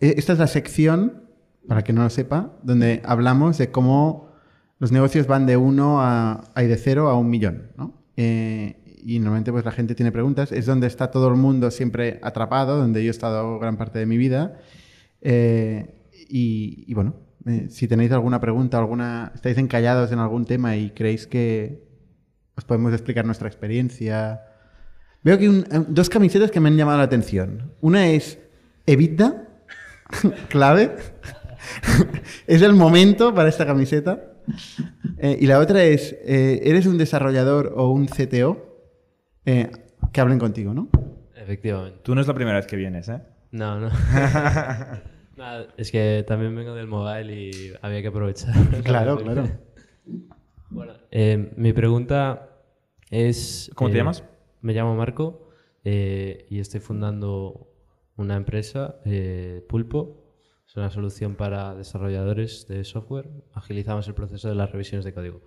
E- Esta es la sección, para que no lo sepa, donde hablamos de cómo los negocios van de uno a, a- de cero a un millón, ¿no? Eh, y normalmente pues la gente tiene preguntas. Es donde está todo el mundo siempre atrapado, donde yo he estado gran parte de mi vida. Eh, y, y bueno, eh, si tenéis alguna pregunta, alguna, estáis encallados en algún tema y creéis que os podemos explicar nuestra experiencia. Veo que un- eh, dos camisetas que me han llamado la atención. Una es Evita, clave. es el momento para esta camiseta. Eh, y la otra es, eh, ¿eres un desarrollador o un CTO? Eh, que hablen contigo, ¿no? Efectivamente. Tú no es la primera vez que vienes, ¿eh? No, no. Nada, es que también vengo del mobile y había que aprovechar. Claro, claro. Bueno, eh, mi pregunta es... ¿Cómo te llamas? Me llamo Marco eh, y estoy fundando una empresa, eh, Pulpo. Es una solución para desarrolladores de software. Agilizamos el proceso de las revisiones de código.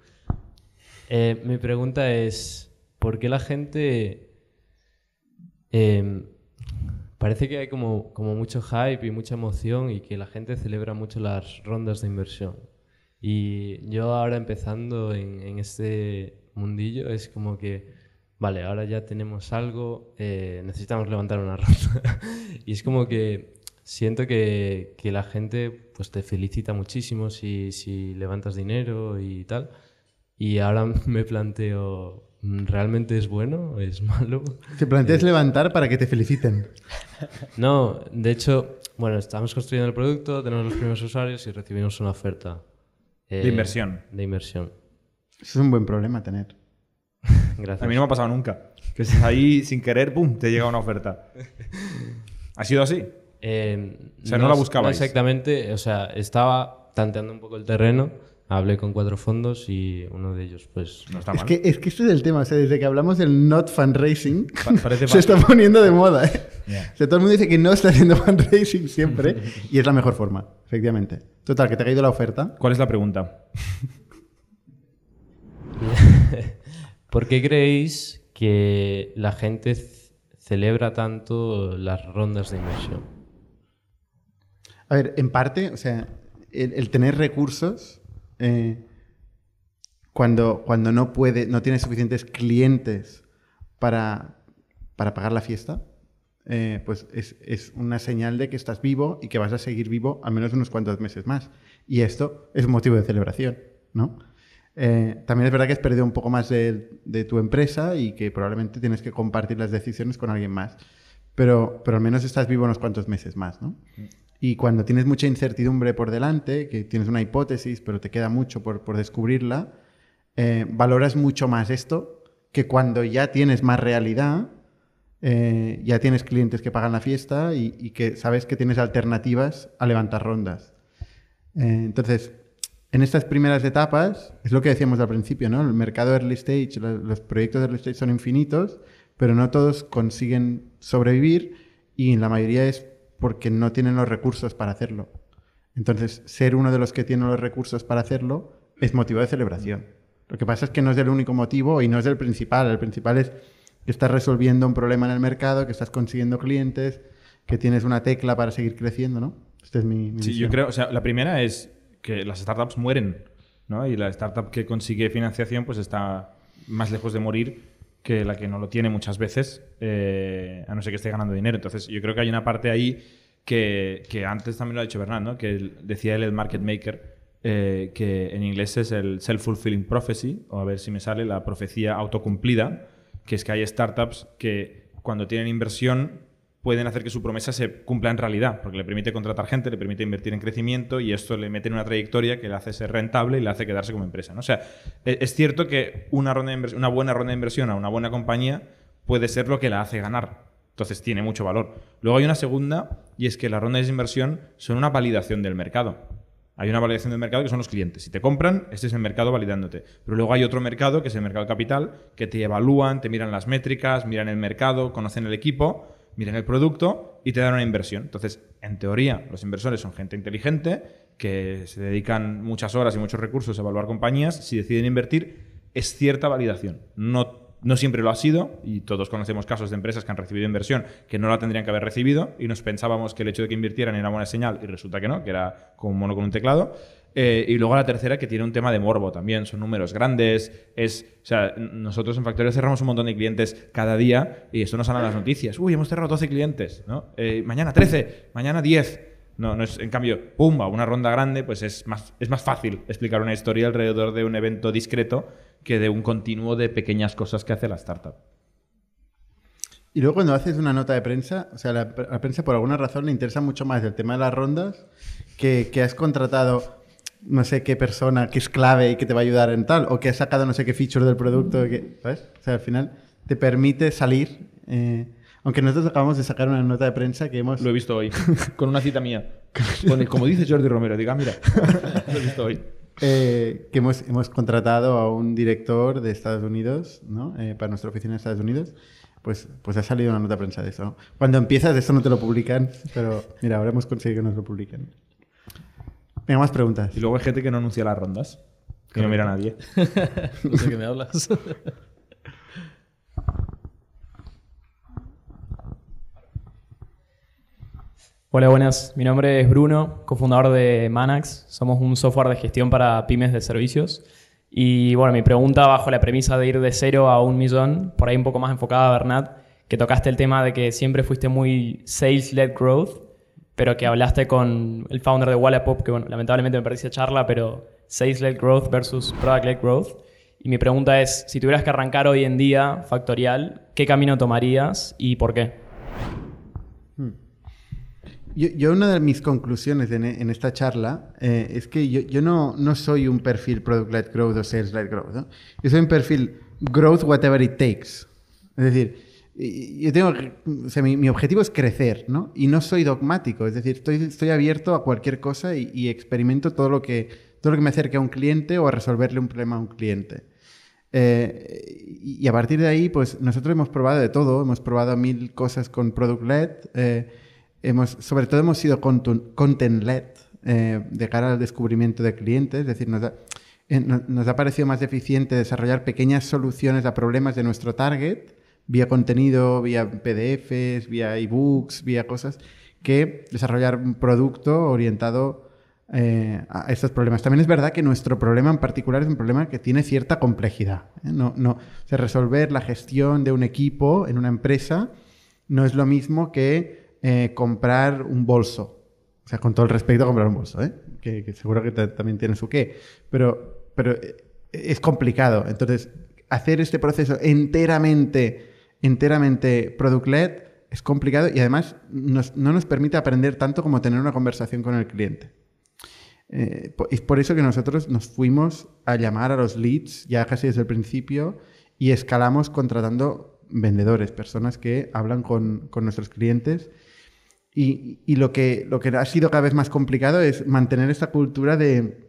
Eh, mi pregunta es, ¿por qué la gente... eh, parece que hay como, como mucho hype y mucha emoción y que la gente celebra mucho las rondas de inversión. Y yo ahora empezando en, en este mundillo es como que, vale, ahora ya tenemos algo, eh, necesitamos levantar una ronda. y es como que siento que, que la gente pues te felicita muchísimo si, si levantas dinero y tal. Y ahora me planteo, ¿realmente es bueno? ¿Es malo? Te planteas levantar para que te feliciten. No, de hecho, bueno, estamos construyendo el producto, tenemos los primeros usuarios y recibimos una oferta. eh, De inversión. De inversión. Eso es un buen problema tener. Gracias. A mí no me ha pasado nunca. Que estás ahí sin querer, ¡pum! te llega una oferta. ¿Ha sido así? Eh, O sea, no la es- buscabais. exactamente, o sea, estaba tanteando un poco el terreno, hablé con cuatro fondos y uno de ellos, pues... No está Es mal. que, es que este es el tema. O sea, desde que hablamos del not fundraising, Pa- se está poniendo de moda. ¿eh? Yeah. O sea, todo el mundo dice que no está haciendo fundraising siempre y es la mejor forma, efectivamente. Total, que te ha caído la oferta. ¿Cuál es la pregunta? ¿Por qué creéis que la gente celebra tanto las rondas de inversión? A ver, en parte, o sea, el, tener recursos, eh, cuando, cuando no puede, no tienes suficientes clientes para, para pagar la fiesta, eh, pues es, es una señal de que estás vivo y que vas a seguir vivo al menos unos cuantos meses más. Y esto es motivo de celebración, ¿no? Eh, también es verdad que has perdido un poco más de, tu empresa y que probablemente tienes que compartir las decisiones con alguien más. Pero, pero al menos estás vivo unos cuantos meses más, ¿no? Y cuando tienes mucha incertidumbre por delante, que tienes una hipótesis, pero te queda mucho por, por descubrirla, eh, valoras mucho más esto que cuando ya tienes más realidad, eh, ya tienes clientes que pagan la fiesta y, que sabes que tienes alternativas a levantar rondas. Entonces, en estas primeras etapas, es lo que decíamos al principio, ¿no? El mercado early stage, lo- los proyectos early stage son infinitos, pero no todos consiguen sobrevivir y la mayoría es porque no tienen los recursos para hacerlo. Entonces, ser uno de los que tiene los recursos para hacerlo es motivo de celebración. Lo que pasa es que no es el único motivo y no es el principal. El principal es que estás resolviendo un problema en el mercado, que estás consiguiendo clientes, que tienes una tecla para seguir creciendo, ¿no? Esta es mi, mi Sí, yo creo, o sea, la primera es que las startups mueren, ¿no? Y la startup que consigue financiación pues está más lejos de morir que la que no lo tiene muchas veces, eh, a no ser que esté ganando dinero. Entonces, yo creo que hay una parte ahí que, que antes también lo ha dicho Bernard, ¿no? Que decía él el market maker, eh, que en inglés es el self-fulfilling prophecy, o a ver si me sale la profecía autocumplida, que es que hay startups que cuando tienen inversión pueden hacer que su promesa se cumpla en realidad, porque le permite contratar gente, le permite invertir en crecimiento y esto le mete en una trayectoria que le hace ser rentable y le hace quedarse como empresa. ¿no? O sea, e- es cierto que una, ronda de una buena ronda de inversión a una buena compañía puede ser lo que la hace ganar. Entonces tiene mucho valor. Luego hay una segunda y es que las rondas de inversión son una validación del mercado. Hay una validación del mercado que son los clientes. Si te compran, este es el mercado validándote. Pero luego hay otro mercado, que es el mercado capital, que te evalúan, te miran las métricas, miran el mercado, conocen el equipo, miran el producto y te dan una inversión. Entonces, en teoría, los inversores son gente inteligente que se dedican muchas horas y muchos recursos a evaluar compañías. Si deciden invertir, es cierta validación. No, No siempre lo ha sido, y todos conocemos casos de empresas que han recibido inversión que no la tendrían que haber recibido, y nos pensábamos que el hecho de que invirtieran era buena señal, y resulta que no, que era como un mono con un teclado. Eh, y luego la tercera, que tiene un tema de morbo también, son números grandes, es, o sea, nosotros en Factorio cerramos un montón de clientes cada día, y esto nos salen las noticias, uy, hemos cerrado 12 clientes, ¿no? Eh, mañana 13, mañana 10. No, no es, en cambio, pumba, una ronda grande, pues es más, es más fácil explicar una historia alrededor de un evento discreto que de un continuo de pequeñas cosas que hace la startup. Y luego cuando haces una nota de prensa, o sea, la, la prensa por alguna razón le interesa mucho más el tema de las rondas que, que has contratado no sé qué persona que es clave y que te va a ayudar en tal, o que has sacado no sé qué feature del producto, que, ¿sabes? O sea, al final te permite salir. eh, aunque nosotros acabamos de sacar una nota de prensa que hemos... Lo he visto hoy, con una cita mía. Como dice Jordi Romero, diga, mira, lo he visto hoy. eh, que hemos, hemos contratado a un director de Estados Unidos, ¿no? Eh, para nuestra oficina de Estados Unidos. Pues, pues ha salido una nota de prensa de eso. Cuando empiezas, eso no te lo publican, pero mira, ahora hemos conseguido que nos lo publiquen. Venga, más preguntas. Y luego hay gente que no anuncia las rondas, que no mira a nadie. No sé qué me hablas. Hola, buenas. Mi nombre es Bruno, cofundador de Manax. Somos un software de gestión para pymes de servicios. Y bueno, mi pregunta bajo la premisa de ir de cero a un millón, por ahí un poco más enfocada a Bernat, que tocaste el tema de que siempre fuiste muy sales-led growth, pero que hablaste con el founder de Wallapop, que bueno, lamentablemente me perdí esa charla, pero sales-led growth versus product-led growth. Y mi pregunta es, si tuvieras que arrancar hoy en día Factorial, ¿qué camino tomarías y por qué? Yo, yo una de mis conclusiones en, en esta charla eh, es que yo, yo no, no soy un perfil product-led growth o sales-led growth. ¿no? Yo soy un perfil growth whatever it takes. Es decir, yo tengo, o sea, mi, mi objetivo es crecer, ¿no? Y no soy dogmático. Es decir, estoy, estoy abierto a cualquier cosa y, y experimento todo lo, que, todo lo que me acerque a un cliente o a resolverle un problema a un cliente. Eh, y, a partir de ahí, pues nosotros hemos probado de todo, hemos probado mil cosas con product-led, eh, hemos, sobre todo hemos sido contu- content-led eh, de cara al descubrimiento de clientes, es decir, nos ha, eh, no- nos ha parecido más eficiente desarrollar pequeñas soluciones a problemas de nuestro target, vía contenido, vía PDFs, vía ebooks, vía cosas, que desarrollar un producto orientado eh, a estos problemas. También es verdad que nuestro problema en particular es un problema que tiene cierta complejidad. ¿eh? No, no, o sea, resolver la gestión de un equipo en una empresa no es lo mismo que eh, comprar un bolso. O sea, con todo el respeto a comprar un bolso, que, seguro que ta- también tiene su qué. Pero, pero es complicado. Entonces, hacer este proceso enteramente, enteramente product-led es complicado y además no nos permite aprender tanto como tener una conversación con el cliente. Eh, es por eso que nosotros nos fuimos a llamar a los leads ya casi desde el principio y escalamos contratando vendedores, personas que hablan con, con nuestros clientes. Y, y lo, que, lo que ha sido cada vez más complicado es mantener esta cultura de,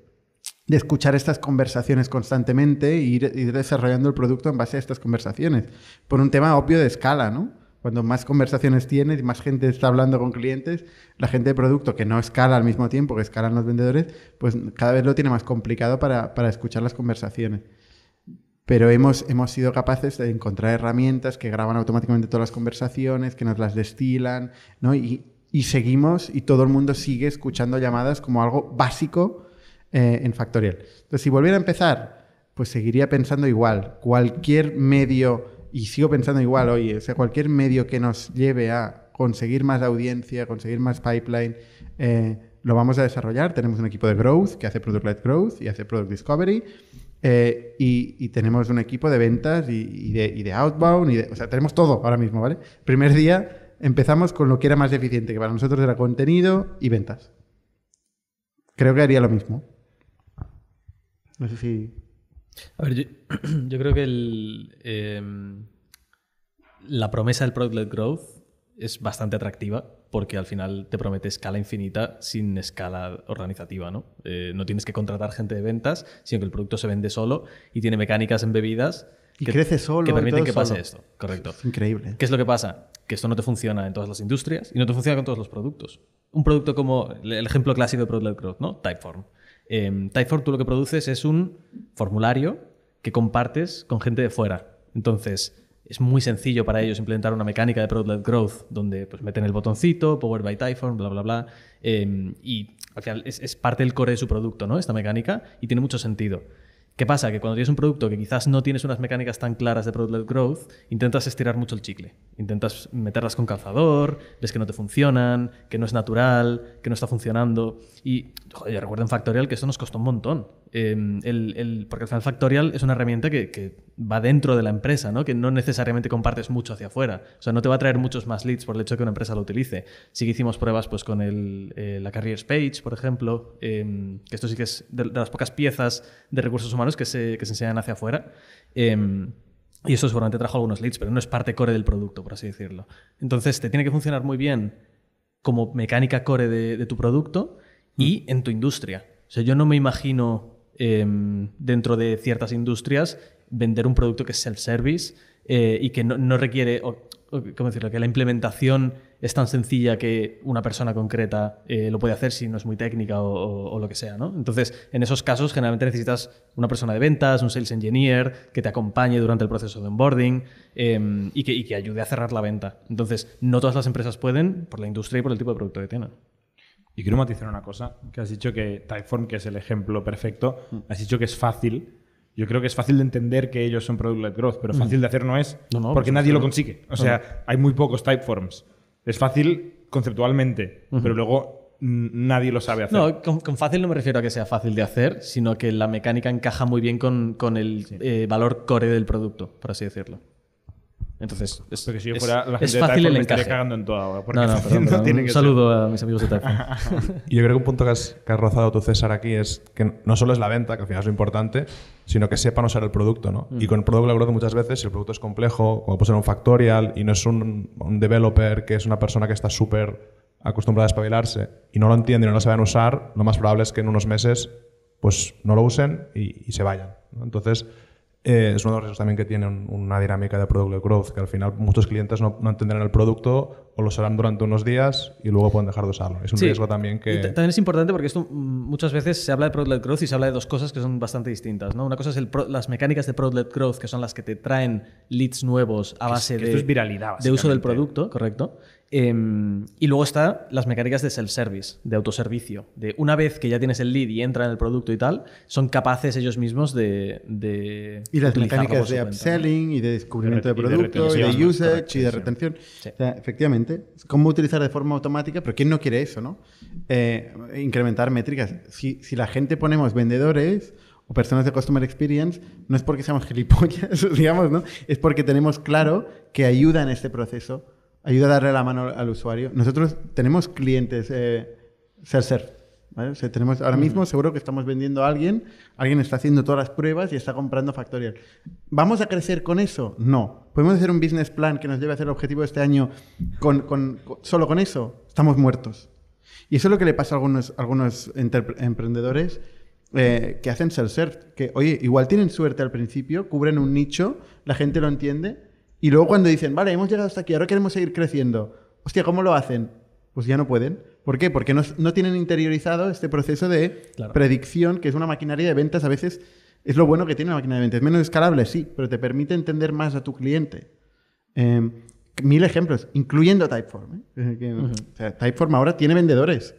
de escuchar estas conversaciones constantemente e ir, ir desarrollando el producto en base a estas conversaciones. Por un tema obvio de escala, ¿no? Cuando más conversaciones tienes y más gente está hablando con clientes, la gente de producto que no escala al mismo tiempo que escalan los vendedores, pues cada vez lo tiene más complicado para, para escuchar las conversaciones. Pero hemos, hemos sido capaces de encontrar herramientas que graban automáticamente todas las conversaciones, que nos las destilan, ¿no? Y, y seguimos y todo el mundo sigue escuchando llamadas como algo básico eh, en Factorial. Entonces, si volviera a empezar, pues seguiría pensando igual. Cualquier medio, y sigo pensando igual hoy, o sea, cualquier medio que nos lleve a conseguir más audiencia, conseguir más pipeline, eh, lo vamos a desarrollar. Tenemos un equipo de growth que hace product-led growth y hace product discovery. eh, y, tenemos un equipo de ventas y, de, outbound. O sea, tenemos todo ahora mismo, ¿vale? Primer día empezamos con lo que era más eficiente, que para nosotros era contenido y ventas. Creo que haría lo mismo. No sé si... A ver, yo, yo creo que el, em, la promesa del Product-led Growth es bastante atractiva porque al final te promete escala infinita sin escala organizativa. ¿no? Eh, no tienes que contratar gente de ventas, sino que el producto se vende solo y tiene mecánicas embebidas Y crece solo que permiten que pase solo. esto. Correcto. Es increíble. ¿Qué es lo que pasa? Que esto no te funciona en todas las industrias y no te funciona con todos los productos. Un producto como el el ejemplo clásico de Product Growth, ¿no? Typeform. Eh, Typeform tú lo que produces es un formulario que compartes con gente de fuera. Entonces, es muy sencillo para ellos implementar una mecánica de Product-led Growth donde pues, meten el botoncito, Powered by Typhon, bla, bla, bla. eh, y es, es parte del core de su producto, ¿no? Esta mecánica, y tiene mucho sentido. ¿Qué pasa? Que cuando tienes un producto que quizás no tienes unas mecánicas tan claras de Product-led Growth, intentas estirar mucho el chicle. Intentas meterlas con calzador, ves que no te funcionan, que no es natural, que no está funcionando. Y, joder, yo Factorial que esto nos costó un montón. Eh, el- el- porque al final Factorial es una herramienta que, que va dentro de la empresa, ¿no? que no necesariamente compartes mucho hacia afuera. O sea, no te va a traer muchos más leads por el hecho de que una empresa lo utilice. Sí que hicimos pruebas pues, con el, eh, la Careers Page, por ejemplo, eh, que esto sí que es de, de las pocas piezas de recursos humanos que se, que se enseñan hacia afuera. Eh, y eso seguramente trajo algunos leads, pero no es parte core del producto, por así decirlo. Entonces, te tiene que funcionar muy bien como mecánica core de, de tu producto y en tu industria. O sea, yo no me imagino em, dentro de ciertas industrias vender un producto que es self-service eh, y que no, no requiere, o- ¿cómo decirlo? Que la implementación es tan sencilla que una persona concreta eh, lo puede hacer si no es muy técnica o, o- o lo que sea, ¿no? Entonces, en esos casos, generalmente necesitas una persona de ventas, un sales engineer, que te acompañe durante el proceso de onboarding em, y, que, y que ayude a cerrar la venta. Entonces, no todas las empresas pueden por la industria y por el tipo de producto que tienen. Y quiero matizar una cosa, que has dicho que Typeform, que es el ejemplo perfecto, has dicho que es fácil. Yo creo que es fácil de entender que ellos son Product-led Growth, pero fácil de hacer no es, No, no, porque pues nadie lo consigue. O sea, hay muy pocos Typeforms. Es fácil conceptualmente, pero luego mm, nadie lo sabe hacer. No, con, con fácil no me refiero a que sea fácil de hacer, sino que la mecánica encaja muy bien con, con el eh, valor core del producto, por así decirlo. Entonces, es, Porque si yo es- fuera la es gente de fácil Typeform el me estaría cagando en toda ahora. Porque No, no, perdón, no perdón. Un que saludo a mis amigos de Typeform. Y yo creo que un punto que has, que has rozado tú, César, aquí es que no solo es la venta, que al final es lo importante, sino que sepan usar el producto. ¿no? Y con Product Led Growth muchas veces, si el producto es complejo, como puede ser un factorial, y no es un, un developer que es una persona que está súper acostumbrada a espabilarse y no lo entiende y no lo saben usar, lo más probable es que en unos meses pues no lo usen y, y se vayan. ¿no? Entonces, eh, es uno de los riesgos también que tiene un- una dinámica de Product Growth, que al final muchos clientes no, no entenderán el producto o lo usarán durante unos días y luego pueden dejar de usarlo. Es un Sí. riesgo también que... Y también es importante porque esto mm, muchas veces se habla de Product-led Growth y se habla de dos cosas que son bastante distintas. ¿no? Una cosa es el pro- las mecánicas de Product-led Growth, que son las que te traen leads nuevos a base que de, esto es viralidad, de uso del producto, correcto. Em, y luego está las mecánicas de self-service, de autoservicio. De una vez que ya tienes el lead y entra en el producto y tal, son capaces ellos mismos de. de Y las mecánicas de upselling y de descubrimiento de de re- y de producto y de, usage y de retención. Sí. O sea, efectivamente, cómo utilizar de forma automática, pero ¿quién no quiere eso, no? Eh, incrementar métricas. Si, si la gente ponemos vendedores o personas de customer experience, no es porque seamos gilipollas, digamos, ¿no? Es porque tenemos claro que ayuda en este proceso, ayuda a darle la mano al usuario. Nosotros tenemos clientes eh, self-serve. ¿vale? O sea, tenemos, ahora mismo seguro que estamos vendiendo a alguien, alguien está haciendo todas las pruebas y está comprando Factorial. ¿Vamos a crecer con eso? No. ¿Podemos hacer un business plan que nos lleve a hacer el objetivo de este año con, con- con- solo con eso? Estamos muertos. Y eso es lo que le pasa a algunos, algunos emprendedores eh, que hacen self-serve. Que, oye, igual tienen suerte al principio, cubren un nicho, la gente lo entiende, y luego cuando dicen, vale, hemos llegado hasta aquí, ahora queremos seguir creciendo. Hostia, ¿cómo lo hacen? Pues ya no pueden. ¿Por qué? Porque no, no tienen interiorizado este proceso de Claro. predicción, que es una maquinaria de ventas. A veces es lo bueno que tiene la máquina de ventas. Es menos escalable, sí, pero te permite entender más a tu cliente. Eh, mil ejemplos, incluyendo Typeform. ¿eh? Que, o sea, Typeform ahora tiene vendedores.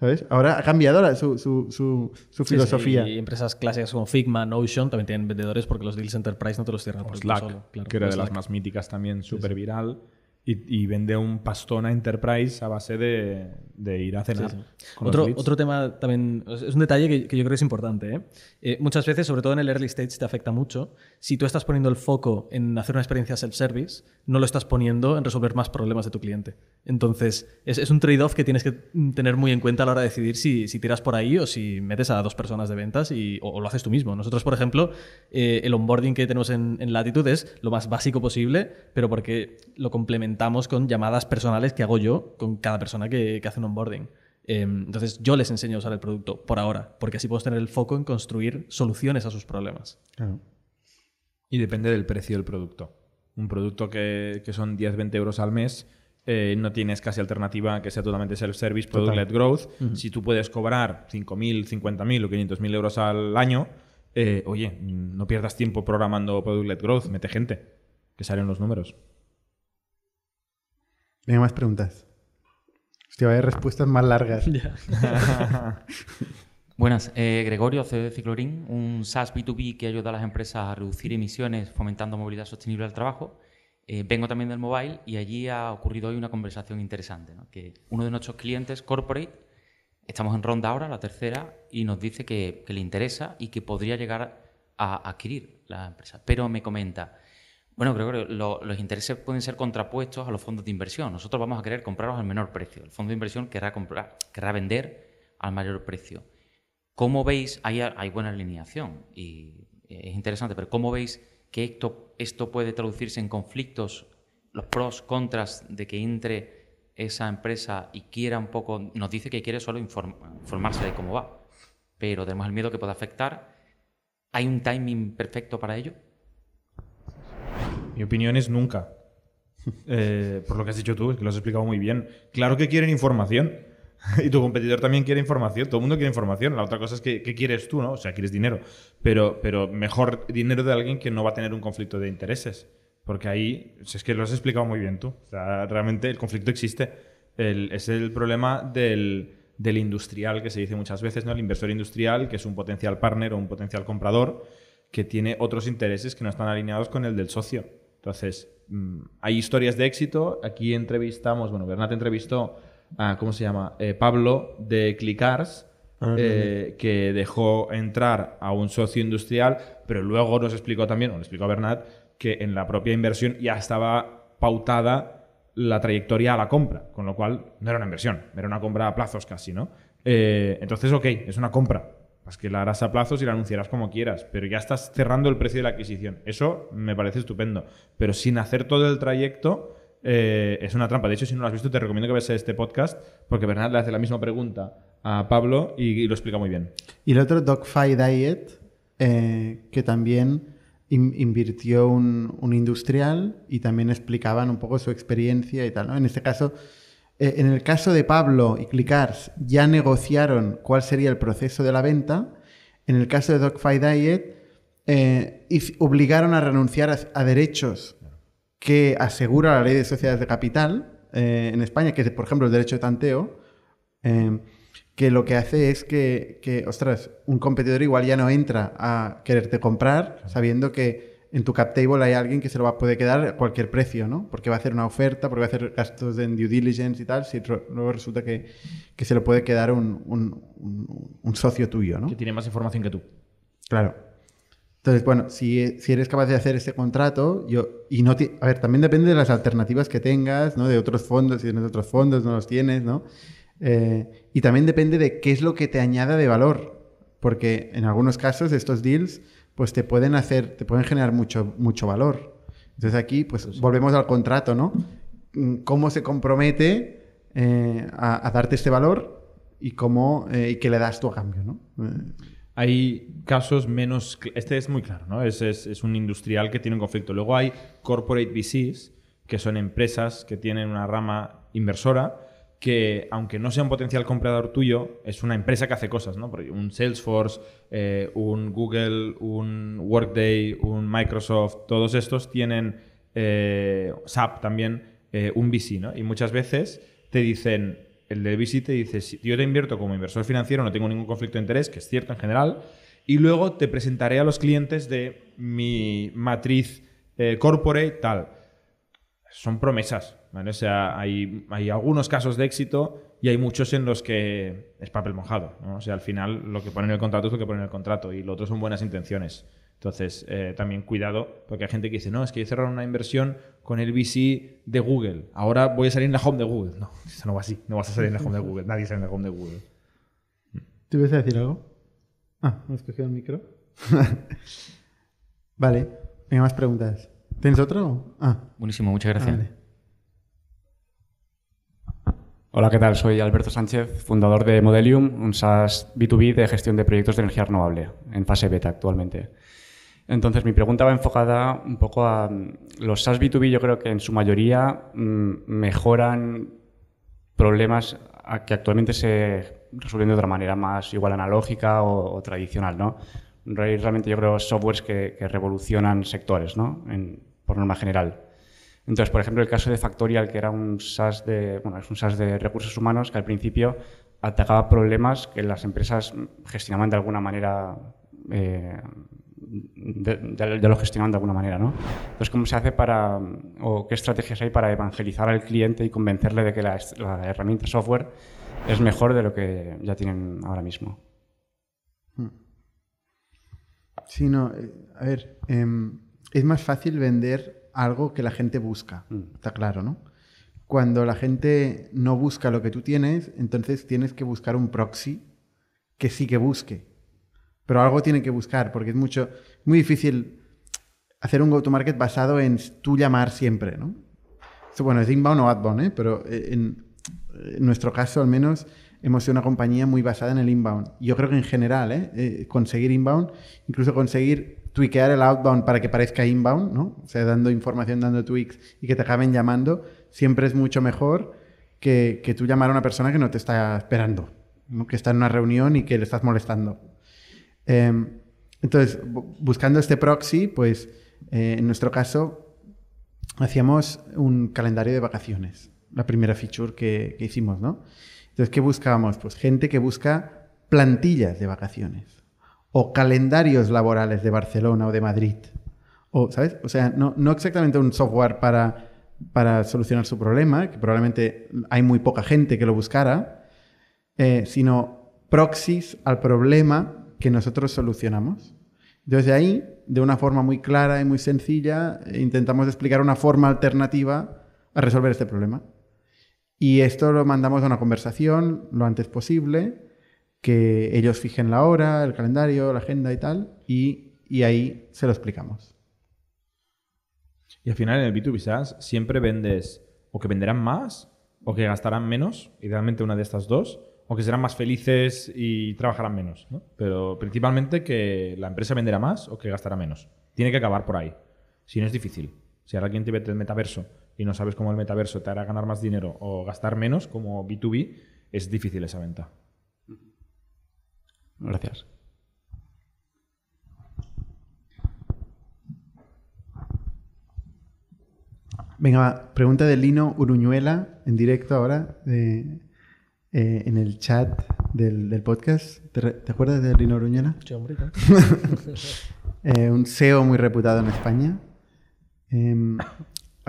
¿Sabes? Ahora ha cambiado la- su, su- su- su Sí, sí, filosofía. y empresas clásicas como Figma, Notion también tienen vendedores porque los deals enterprise no te los cierran por Slack, solo, claro. que era de Slack. las más míticas también, súper viral. Y, y vende un pastón a Enterprise a base de, de ir a cenar. Sí, sí. Otro, otro tema también, es un detalle que, que yo creo que es importante. ¿eh? Eh, muchas veces, sobre todo en el early stage, te afecta mucho. Si tú estás poniendo el foco en hacer una experiencia self-service, no lo estás poniendo en resolver más problemas de tu cliente. Entonces, es, es un trade-off que tienes que tener muy en cuenta a la hora de decidir si, si tiras por ahí o si metes a dos personas de ventas y, o, o lo haces tú mismo. Nosotros, por ejemplo, eh, el onboarding que tenemos en, en Latitude es lo más básico posible, pero porque lo complementamos con llamadas personales que hago yo con cada persona que, que hace un onboarding. Eh, entonces yo les enseño a usar el producto por ahora, porque así podemos tener el foco en construir soluciones a sus problemas. Claro. Y depende del precio del producto. Un producto que, que son 10-20 euros al mes, eh, no tienes casi alternativa que sea totalmente self-service, product-led growth. Si tú puedes cobrar 5.000, 50.000 o 500.000 euros al año, eh, oye, no pierdas tiempo programando Product-led Growth, mete gente, que salen los números. Venga, más preguntas. Hostia, vaya respuestas más largas. Buenas, eh, Gregorio, CEO de Ciclorin, un SaaS B2B que ayuda a las empresas a reducir emisiones fomentando movilidad sostenible al trabajo. Eh, vengo también del mobile y allí ha ocurrido hoy una conversación interesante, ¿no? que uno de nuestros clientes, Corporate, estamos en ronda ahora, la tercera, y nos dice que, que le interesa y que podría llegar a adquirir la empresa. Pero me comenta, bueno, Gregorio, lo- los intereses pueden ser contrapuestos a los fondos de inversión. Nosotros vamos a querer comprarlos al menor precio. El fondo de inversión querrá, comprar, querrá vender al mayor precio. ¿Cómo veis? Hay, hay buena alineación y es interesante, pero ¿cómo veis que esto, esto puede traducirse en conflictos, los pros, contras de que entre esa empresa y quiera un poco, nos dice que quiere solo inform- informarse de cómo va, pero tenemos el miedo que pueda afectar. ¿Hay un timing perfecto para ello? Mi opinión es nunca. Eh, por lo que has dicho tú, es que lo has explicado muy bien. Claro que quieren información. Y tu competidor también quiere información. Todo el mundo quiere información. La otra cosa es que ¿qué quieres tú, ¿no? O sea, quieres dinero. Pero, pero mejor dinero de alguien que no va a tener un conflicto de intereses. Porque ahí, es que lo has explicado muy bien tú. O sea, realmente el conflicto existe. El- es el problema del, del industrial, que se dice muchas veces, ¿no? El inversor industrial, que es un potencial partner o un potencial comprador, que tiene otros intereses que no están alineados con el del socio. Entonces, mm, hay historias de éxito. Aquí entrevistamos, bueno, Bernat entrevistó a, ¿cómo se llama? Eh, Pablo de Clickars, eh, que dejó entrar a un socio industrial, pero luego nos explicó también, o le explicó a Bernat, que en la propia inversión ya estaba pautada la trayectoria a la compra, con lo cual no era una inversión, era una compra a plazos casi, ¿no? Eh, entonces, ok, es una compra. Pues que la harás a plazos y la anunciarás como quieras, pero ya estás cerrando el precio de la adquisición. Eso me parece estupendo. Pero sin hacer todo el trayecto eh, es una trampa. De hecho, si no lo has visto, te recomiendo que veas este podcast porque Bernard le hace la misma pregunta a Pablo y, lo explica muy bien. Y el otro, Dogfight Diet, eh, que también in- invirtió un, un industrial y también explicaban un poco su experiencia y tal. ¿no? En este caso, eh, en el caso de Pablo y Clickars, ya negociaron cuál sería el proceso de la venta. En el caso de Dogfight Diet, eh, obligaron a renunciar a, derechos que asegura la ley de sociedades de capital eh, en España, que es, por ejemplo, el derecho de tanteo, que lo que hace es que, que, ostras, un competidor igual ya no entra a quererte comprar sabiendo que en tu cap table hay alguien que se lo va a poder quedar a cualquier precio, ¿no? Porque va a hacer una oferta, porque va a hacer gastos en due diligence y tal, si luego resulta que, que se lo puede quedar un, un- un- un socio tuyo, ¿no? Que tiene más información que tú. Claro. Entonces, bueno, si, si eres capaz de hacer ese contrato, yo, y no a ver, también depende de las alternativas que tengas, ¿no? De otros fondos, si tienes otros fondos, no los tienes, ¿no? Eh, y también depende de qué es lo que te añada de valor. Porque en algunos casos estos deals, pues te pueden hacer, te pueden generar mucho, mucho valor. Entonces aquí, pues volvemos al contrato, ¿no? Mm, ¿Cómo se compromete eh, a, a darte este valor y cómo, eh, y qué le das tú a cambio, ¿no? Eh, Hay casos menos... Este es muy claro, ¿no? Es, es- es un industrial que tiene un conflicto. Luego hay corporate VCs, que son empresas que tienen una rama inversora que, aunque no sea un potencial comprador tuyo, es una empresa que hace cosas, ¿no? Un Salesforce, eh, un Google, un Workday, un Microsoft, todos estos tienen, eh, SAP también, eh, un VC, ¿no? Y muchas veces te dicen, el de VC te dice, si yo te invierto como inversor financiero, no tengo ningún conflicto de interés, que es cierto en general, y luego te presentaré a los clientes de mi matriz corporate, tal. Son promesas, ¿vale? O sea, hay, hay algunos casos de éxito y hay muchos en los que es papel mojado, ¿no? O sea, al final lo que pone en el contrato es lo que pone en el contrato y lo otro son buenas intenciones. Entonces, eh, también cuidado, porque hay gente que dice, no, es que he cerrado una inversión con el VC de Google. Ahora voy a salir en la home de Google. No, eso no va así. No vas a salir en la home de Google. Nadie sale en la home de Google. ¿Te ibas a decir algo? Ah, ¿me has cogido el micro? vale, venga, más preguntas. ¿Tienes otro? Ah, Buenísimo, muchas gracias. vale. Hola, ¿qué tal? Soy Alberto Sánchez, fundador de Modelium, un SaaS B2B de gestión de proyectos de energía renovable, en fase beta actualmente. Entonces, mi pregunta va enfocada un poco a mm, los SaaS B2B, yo creo que en su mayoría mm, mejoran problemas que actualmente se resuelven de otra manera, más igual analógica o, tradicional, ¿no? Realmente yo creo softwares que, revolucionan sectores, ¿no? Por norma general. Entonces, por ejemplo, el caso de Factorial, que era un SaaS de, bueno, es un SaaS de recursos humanos que al principio atacaba problemas que las empresas gestionaban de alguna manera, eh, de, lo gestionaban de alguna manera, ¿no? Entonces, ¿cómo se hace para, o qué estrategias hay para evangelizar al cliente y convencerle de que la, herramienta software es mejor de lo que ya tienen ahora mismo? Sí, no, eh, a ver, em, es más fácil vender algo que la gente busca, está claro, ¿no? Cuando la gente no busca lo que tú tienes, entonces tienes que buscar un proxy que sí que busque. Pero algo tiene que buscar, porque es mucho, muy difícil hacer un go-to-market basado en tú llamar siempre, ¿no? Esto, bueno, es inbound o outbound, ¿eh? Pero eh, en, en nuestro caso, al menos, hemos sido una compañía muy basada en el inbound. Yo creo que en general, ¿eh? Eh, conseguir inbound, incluso conseguir tweakear el outbound para que parezca inbound, ¿no? O sea, dando información, dando tweaks y que te acaben llamando, siempre es mucho mejor que, que tú llamar a una persona que no te está esperando, ¿no? que está en una reunión y que le estás molestando. Eh, entonces, bu- buscando este proxy, pues eh, en nuestro caso hacíamos un calendario de vacaciones, la primera feature que, que hicimos, ¿no? Entonces, ¿qué buscábamos? Pues gente que busca plantillas de vacaciones o calendarios laborales de Barcelona o de Madrid. O, ¿sabes? O sea, no, exactamente un software para, para solucionar su problema, que probablemente hay muy poca gente que lo buscara, eh, sino proxies al problema que nosotros solucionamos. Entonces, de ahí, de una forma muy clara y muy sencilla, intentamos explicar una forma alternativa a resolver este problema. Y esto lo mandamos a una conversación lo antes posible, que ellos fijen la hora, el calendario, la agenda y tal, y, y ahí se lo explicamos. Y al final en el B2B SaaS siempre vendes o que venderán más o que gastarán menos, idealmente una de estas dos, o que serán más felices y trabajarán menos. ¿no? Pero principalmente que la empresa venderá más o que gastará menos. Tiene que acabar por ahí. Si no es difícil. Si ahora alguien te mete el metaverso y no sabes cómo el metaverso te hará ganar más dinero o gastar menos como B2B, es difícil esa venta. Gracias. Venga, va, pregunta de Lino Uruñuela en directo ahora de- eh, en el chat del, del podcast. ¿Te, acuerdas de Lino Uruñuela? Sí, hombre. Eh, un SEO muy reputado en España. Em,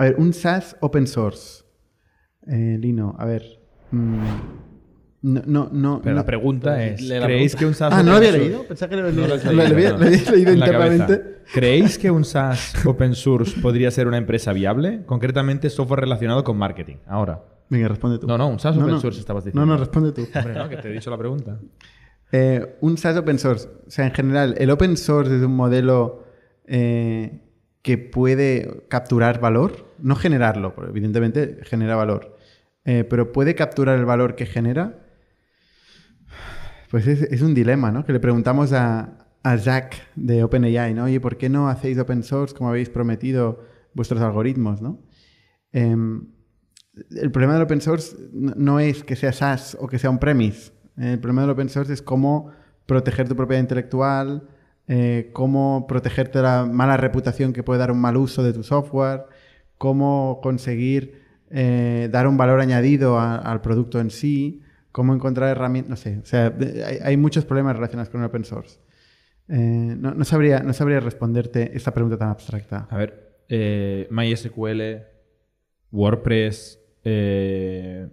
a ver, un SaaS open source. Eh, Lino, a ver. mm, no, no, no. Pero no- la pregunta es, ¿creéis pregunta. que un SaaS Ah, no lo open había source- leído. Pensaba que lo, había- lo había- no. lo había leído internamente. ¿Creéis que un SaaS open source podría ser una empresa viable? Concretamente, software relacionado con marketing. Ahora. Venga, responde tú. No, no, un SaaS No, open no. source estabas diciendo. No, no, responde tú. Hombre, no, que te he dicho la pregunta. Eh, un SaaS open source. O sea, en general, el open source es un modelo eh, que puede capturar valor, no generarlo, evidentemente genera valor, eh, pero puede capturar el valor que genera. Pues es, un dilema, ¿no? Que le preguntamos a, a Zach de OpenAI, ¿no? Oye, ¿por qué no hacéis open source como habéis prometido vuestros algoritmos, ¿no? Em, el problema del open source no no es que sea SaaS o que sea un premise. El problema del open source es cómo proteger tu propiedad intelectual, eh, cómo protegerte de la mala reputación que puede dar un mal uso de tu software, cómo conseguir eh, dar un valor añadido al producto en sí, cómo encontrar herramientas, no sé, o sea, hay, muchos problemas relacionados con el open source. Eh, no, sabría, no sabría responderte esta pregunta tan abstracta. A ver, eh, MySQL, WordPress, Red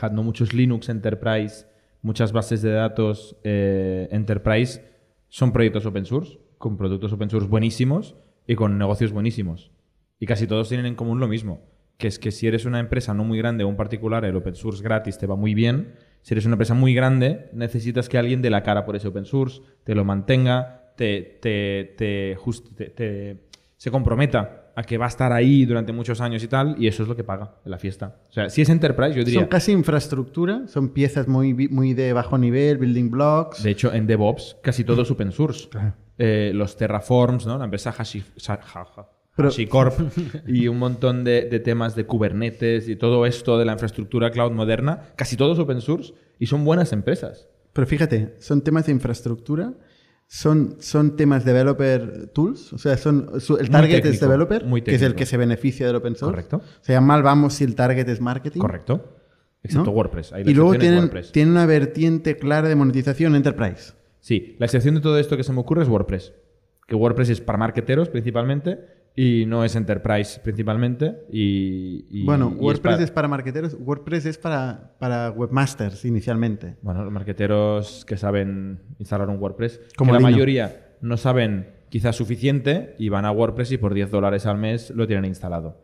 Hat, no muchos Linux Enterprise, muchas bases de datos Enterprise son proyectos open source, con productos open source buenísimos y con negocios buenísimos. Y casi todos tienen en común lo mismo, que es que si eres una empresa no muy grande o un particular, el open source gratis te va muy bien. Si eres una empresa muy grande, necesitas que alguien dé la cara por ese open source, te lo mantenga, te, te, te, just- te- te- se comprometa a que va a estar ahí durante muchos años y tal, y eso es lo que paga en la fiesta. O sea, si es Enterprise, yo diría... Son casi infraestructura, son piezas muy, muy de bajo nivel, building blocks. De hecho, en DevOps casi todo es open source. Eh, los Terraforms, ¿no? La empresa Hashi, Pero- HashiCorp y un montón de, de temas de Kubernetes y todo esto de la infraestructura cloud moderna, casi todo es open source y son buenas empresas. Pero fíjate, son temas de infraestructura son, son temas developer tools, o sea, son, su- el target es técnico, developer, muy que es el que se beneficia del open source. Correcto. O sea, mal vamos si el target es marketing. Correcto. Excepto ¿no? WordPress. Ahí la Y luego es tienen, WordPress. tienen una vertiente clara de monetización enterprise. Sí, la excepción de todo esto que se me ocurre es WordPress. Que WordPress es para marketeros principalmente y no es enterprise principalmente. Y, y- bueno, y WordPress para- es para marketeros, WordPress es para, para webmasters inicialmente. Bueno, los marqueteros que saben instalar un WordPress, Como la mayoría no saben quizás suficiente y van a WordPress y por 10 dólares al mes lo tienen instalado.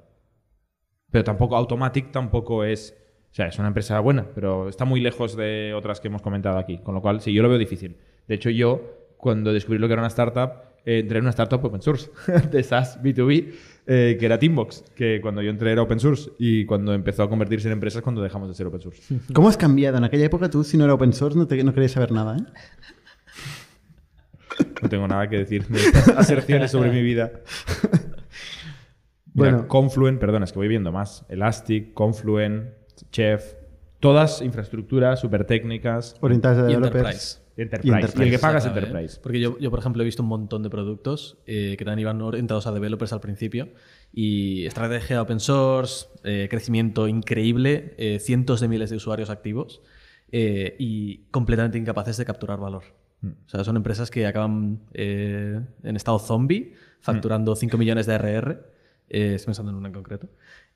Pero tampoco Automatic tampoco es... O sea, es una empresa buena, pero está muy lejos de otras que hemos comentado aquí. Con lo cual, sí, yo lo veo difícil. De hecho, yo, cuando descubrí lo que era una startup, eh, entré en una startup open source de SaaS B2B, eh, que era Teambox, que cuando yo entré era open source y cuando empezó a convertirse en empresas cuando dejamos de ser open source. ¿Cómo has cambiado? En aquella época tú, si no era open source, no, te, no querías saber nada, ¿eh? No tengo nada que decir de estas aserciones sobre mi vida. Mira, Bueno. Confluent, perdona, es que voy viendo más. Elastic, Confluent, Chef, todas infraestructuras súper técnicas. Orientadas a developers. Enterprise. Enterprise. Y el que paga es. Enterprise. Porque yo, yo, por ejemplo, he visto un montón de productos eh, que también iban orientados a developers al principio. Y estrategia open source, eh, crecimiento increíble, eh, cientos de miles de usuarios activos eh, y completamente incapaces de capturar valor. O sea, son empresas que acaban eh, en estado zombie, facturando 5 millones de RR, eh, estoy pensando en una en concreto,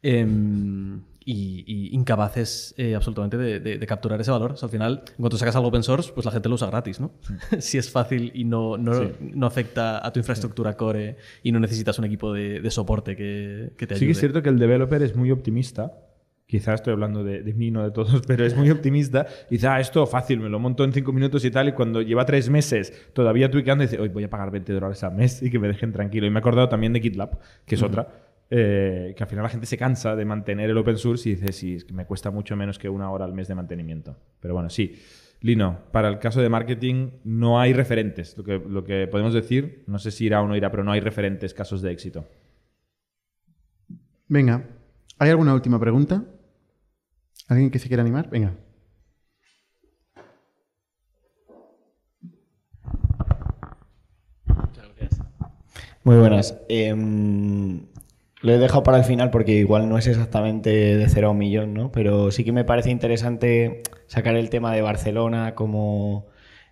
em, y, y incapaces eh, absolutamente de, de- de capturar ese valor. O sea, al final, en cuanto sacas algo open source, pues la gente lo usa gratis, ¿no? si es fácil y no, no, no afecta a tu infraestructura core y no necesitas un equipo de, de soporte que, que te ayude. Sí que es cierto que el developer es muy optimista. Quizás estoy hablando de, mí, no de todos, pero es muy optimista. Dice, ah, esto fácil, me lo monto en cinco minutos y tal. Y cuando lleva tres meses todavía tuiqueando, dice, hoy voy a pagar 20 dólares al mes y que me dejen tranquilo. Y me he acordado también de GitLab, que es otra, eh, que al final la gente se cansa de mantener el open source y dice, sí, es que me cuesta mucho menos que una hora al mes de mantenimiento. Pero bueno, sí. Lino, para el caso de marketing no hay referentes. Lo que, lo que podemos decir, no sé si irá o no irá, pero no hay referentes casos de éxito. Venga, ¿hay alguna última pregunta? ¿Alguien que se quiera animar? Venga. Muy buenas. Em, lo he dejado para el final porque igual no es exactamente de cero a un millón, ¿no? Pero sí que me parece interesante sacar el tema de Barcelona como...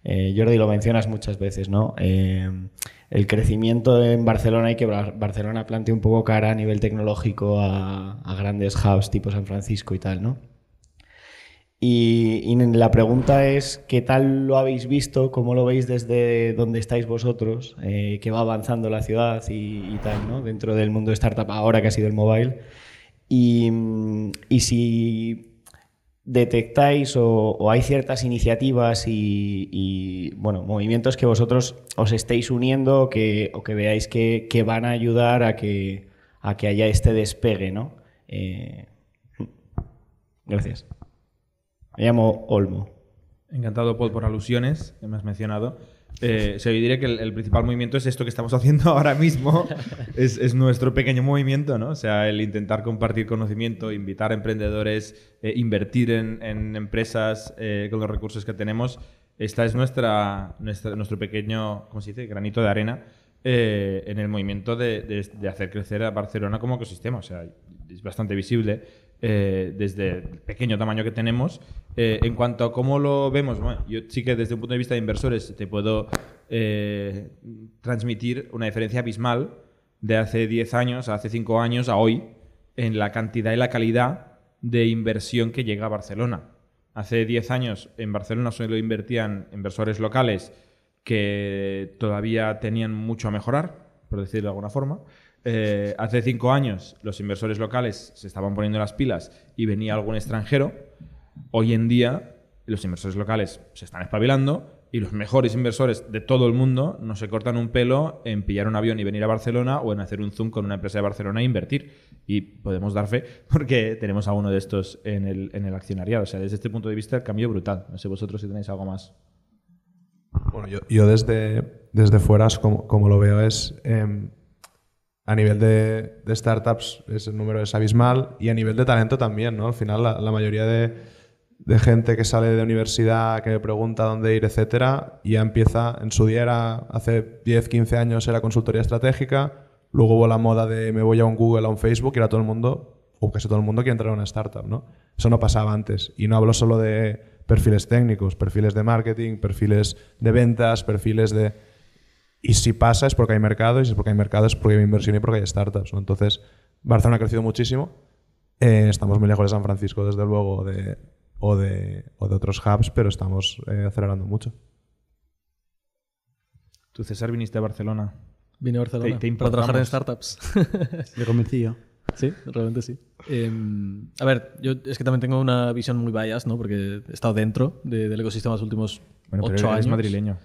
eh, Jordi, lo mencionas muchas veces, ¿no? Em, el crecimiento en Barcelona y que Bar- Barcelona plantee un poco cara a nivel tecnológico a, a grandes hubs tipo San Francisco y tal, ¿no? Y, la pregunta es, ¿qué tal lo habéis visto? ¿Cómo lo veis desde donde estáis vosotros? Eh, ¿Qué va avanzando la ciudad y, tal, ¿no? Dentro del mundo de startup ahora que ha sido el mobile. Y, si detectáis o, hay ciertas iniciativas y, bueno, movimientos que vosotros os estéis uniendo que, o que veáis que, que van a ayudar a que, a que haya este despegue, ¿no? Eh, gracias. Me llamo Olmo. Encantado, Paul, por alusiones que me has mencionado. Eh, yo diría que el, el principal movimiento es esto que estamos haciendo ahora mismo. es, es nuestro pequeño movimiento, ¿no? O sea, el intentar compartir conocimiento, invitar a emprendedores, eh, invertir en, en empresas eh, con los recursos que tenemos. Esta es nuestra, nuestra- nuestro pequeño, ¿cómo se dice? Granito de arena eh, en el movimiento de, de- de hacer crecer a Barcelona como ecosistema. O sea, es bastante visible eh, desde el pequeño tamaño que tenemos. Eh, en cuanto a cómo lo vemos, yo sí que desde un punto de vista de inversores te puedo eh, transmitir una diferencia abismal de hace 10 años, a hace 5 años, a hoy, en la cantidad y la calidad de inversión que llega a Barcelona. Hace 10 años en Barcelona solo invertían inversores locales que todavía tenían mucho a mejorar, por decirlo de alguna forma. Eh, hace cinco años los inversores locales se estaban poniendo las pilas y venía algún extranjero. Hoy en día los inversores locales se están espabilando y los mejores inversores de todo el mundo no se cortan un pelo en pillar un avión y venir a Barcelona o en hacer un zoom con una empresa de Barcelona e invertir. Y podemos dar fe porque tenemos a uno de estos en el, en accionariado. O sea, desde este punto de vista el cambio brutal. No sé vosotros si tenéis algo más. Bueno, yo, desde, desde fuera, como, como lo veo, es em, a nivel de, de startups es el número es abismal y a nivel de talento también, ¿no? Al final la, la mayoría de, de gente que sale de universidad, que me pregunta dónde ir, etcétera, ya empieza, en su día era, hace 10, 15 años era consultoría estratégica, luego hubo la moda de me voy a un Google, a un Facebook, y era todo el mundo, o casi todo el mundo quiere entrar a una startup, ¿no? Eso no pasaba antes. Y no hablo solo de perfiles técnicos, perfiles de marketing, perfiles de ventas, perfiles de... Y si pasa es porque hay mercado, y si es porque hay mercado es porque hay inversión y porque hay startups. ¿no? Entonces, Barcelona ha crecido muchísimo. Eh, estamos muy lejos de San Francisco, desde luego, de, o, de, o de otros hubs, pero estamos eh, acelerando mucho. Tú, César, viniste a Barcelona. Vine a Barcelona Te- te para trabajar en startups. Le convencí yo. Sí, realmente sí. Em, a ver, yo es que también tengo una visión muy bias, ¿no? Porque he estado dentro de- del ecosistema los últimos Bueno, pero ocho eres años. madrileño.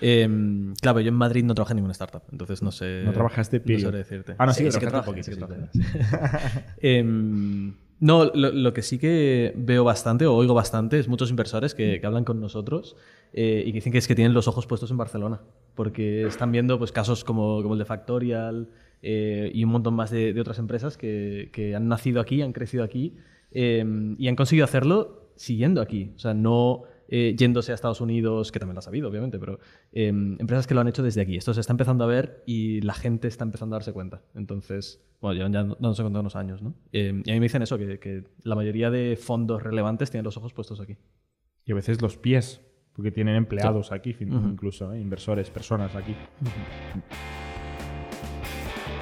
Em, claro, yo en Madrid no trabajé en ninguna startup, entonces no sé. No trabajaste, No period. sabré decirte. Ah, no, sí que que trabajé, sí que sí. Em, no, lo, lo que sí que veo bastante o oigo bastante es muchos inversores que, que hablan con nosotros eh, y que dicen que es que tienen los ojos puestos en Barcelona, porque están viendo pues, casos como, como el de Factorial eh, y un montón más de, de otras empresas que, que han nacido aquí, han crecido aquí em, y han conseguido hacerlo siguiendo aquí. O sea, no eh, yéndose a Estados Unidos, que también lo ha sabido, obviamente, pero em, empresas que lo han hecho desde aquí. Esto se está empezando a ver y la gente está empezando a darse cuenta. Entonces, bueno, llevan ya dándose cuenta unos años, ¿no? Em, y a mí me dicen eso, que, que la mayoría de fondos relevantes tienen los ojos puestos aquí. Y a veces los pies, porque tienen empleados aquí, incluso, ¿eh? inversores, personas aquí.